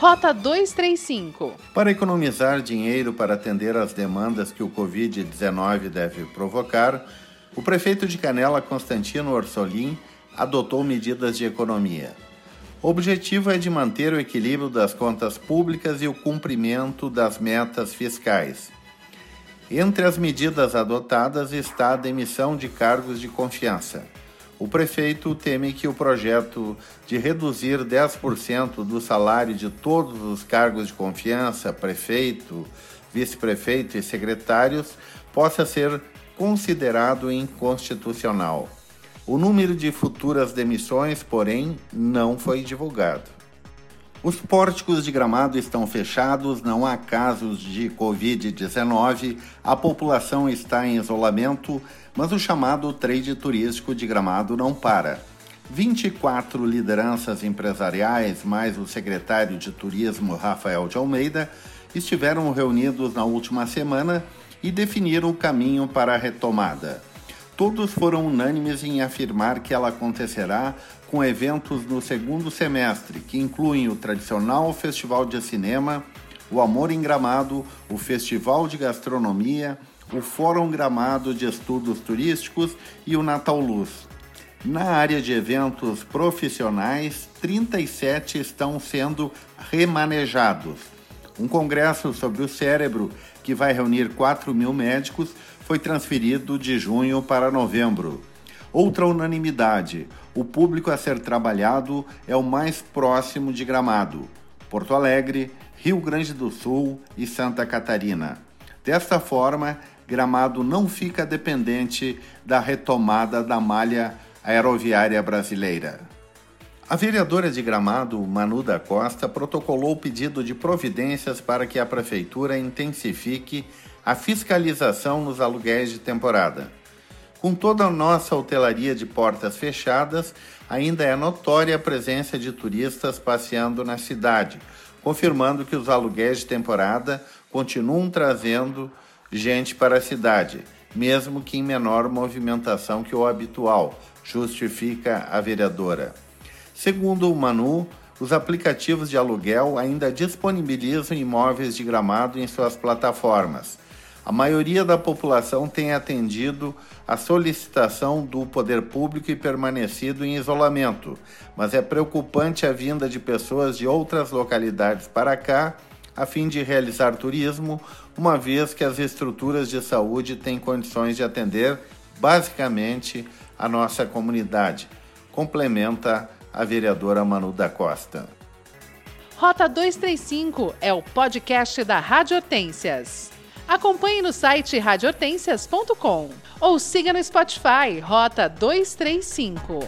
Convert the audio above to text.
Rota 235. Para economizar dinheiro para atender às demandas que o Covid-19 deve provocar, o prefeito de Canela, Constantino Orsolim, adotou medidas de economia. O objetivo é de manter o equilíbrio das contas públicas e o cumprimento das metas fiscais. Entre as medidas adotadas está a demissão de cargos de confiança. O prefeito teme que o projeto de reduzir 10% do salário de todos os cargos de confiança, prefeito, vice-prefeito e secretários, possa ser considerado inconstitucional. O número de futuras demissões, porém, não foi divulgado. Os pórticos de gramado estão fechados, não há casos de Covid-19, a população está em isolamento, mas o chamado trade turístico de gramado não para. 24 lideranças empresariais, mais o secretário de Turismo Rafael de Almeida, estiveram reunidos na última semana e definiram o caminho para a retomada. Todos foram unânimes em afirmar que ela acontecerá com eventos no segundo semestre, que incluem o tradicional Festival de Cinema, o Amor em Gramado, o Festival de Gastronomia, o Fórum Gramado de Estudos Turísticos e o Natal Luz. Na área de eventos profissionais, 37 estão sendo remanejados. Um congresso sobre o cérebro, que vai reunir 4 mil médicos, foi transferido de junho para novembro. Outra unanimidade: o público a ser trabalhado é o mais próximo de Gramado, Porto Alegre, Rio Grande do Sul e Santa Catarina. Desta forma, Gramado não fica dependente da retomada da malha aeroviária brasileira. A vereadora de Gramado, Manu da Costa, protocolou o pedido de providências para que a prefeitura intensifique a fiscalização nos aluguéis de temporada. Com toda a nossa hotelaria de portas fechadas, ainda é notória a presença de turistas passeando na cidade, confirmando que os aluguéis de temporada continuam trazendo gente para a cidade, mesmo que em menor movimentação que o habitual, justifica a vereadora. Segundo o Manu, os aplicativos de aluguel ainda disponibilizam imóveis de gramado em suas plataformas a maioria da população tem atendido a solicitação do poder público e permanecido em isolamento, mas é preocupante a vinda de pessoas de outras localidades para cá a fim de realizar turismo, uma vez que as estruturas de saúde têm condições de atender basicamente a nossa comunidade, complementa a vereadora Manu da Costa. Rota 235 é o podcast da Rádio Hortências. Acompanhe no site radiohortensias.com ou siga no Spotify Rota 235.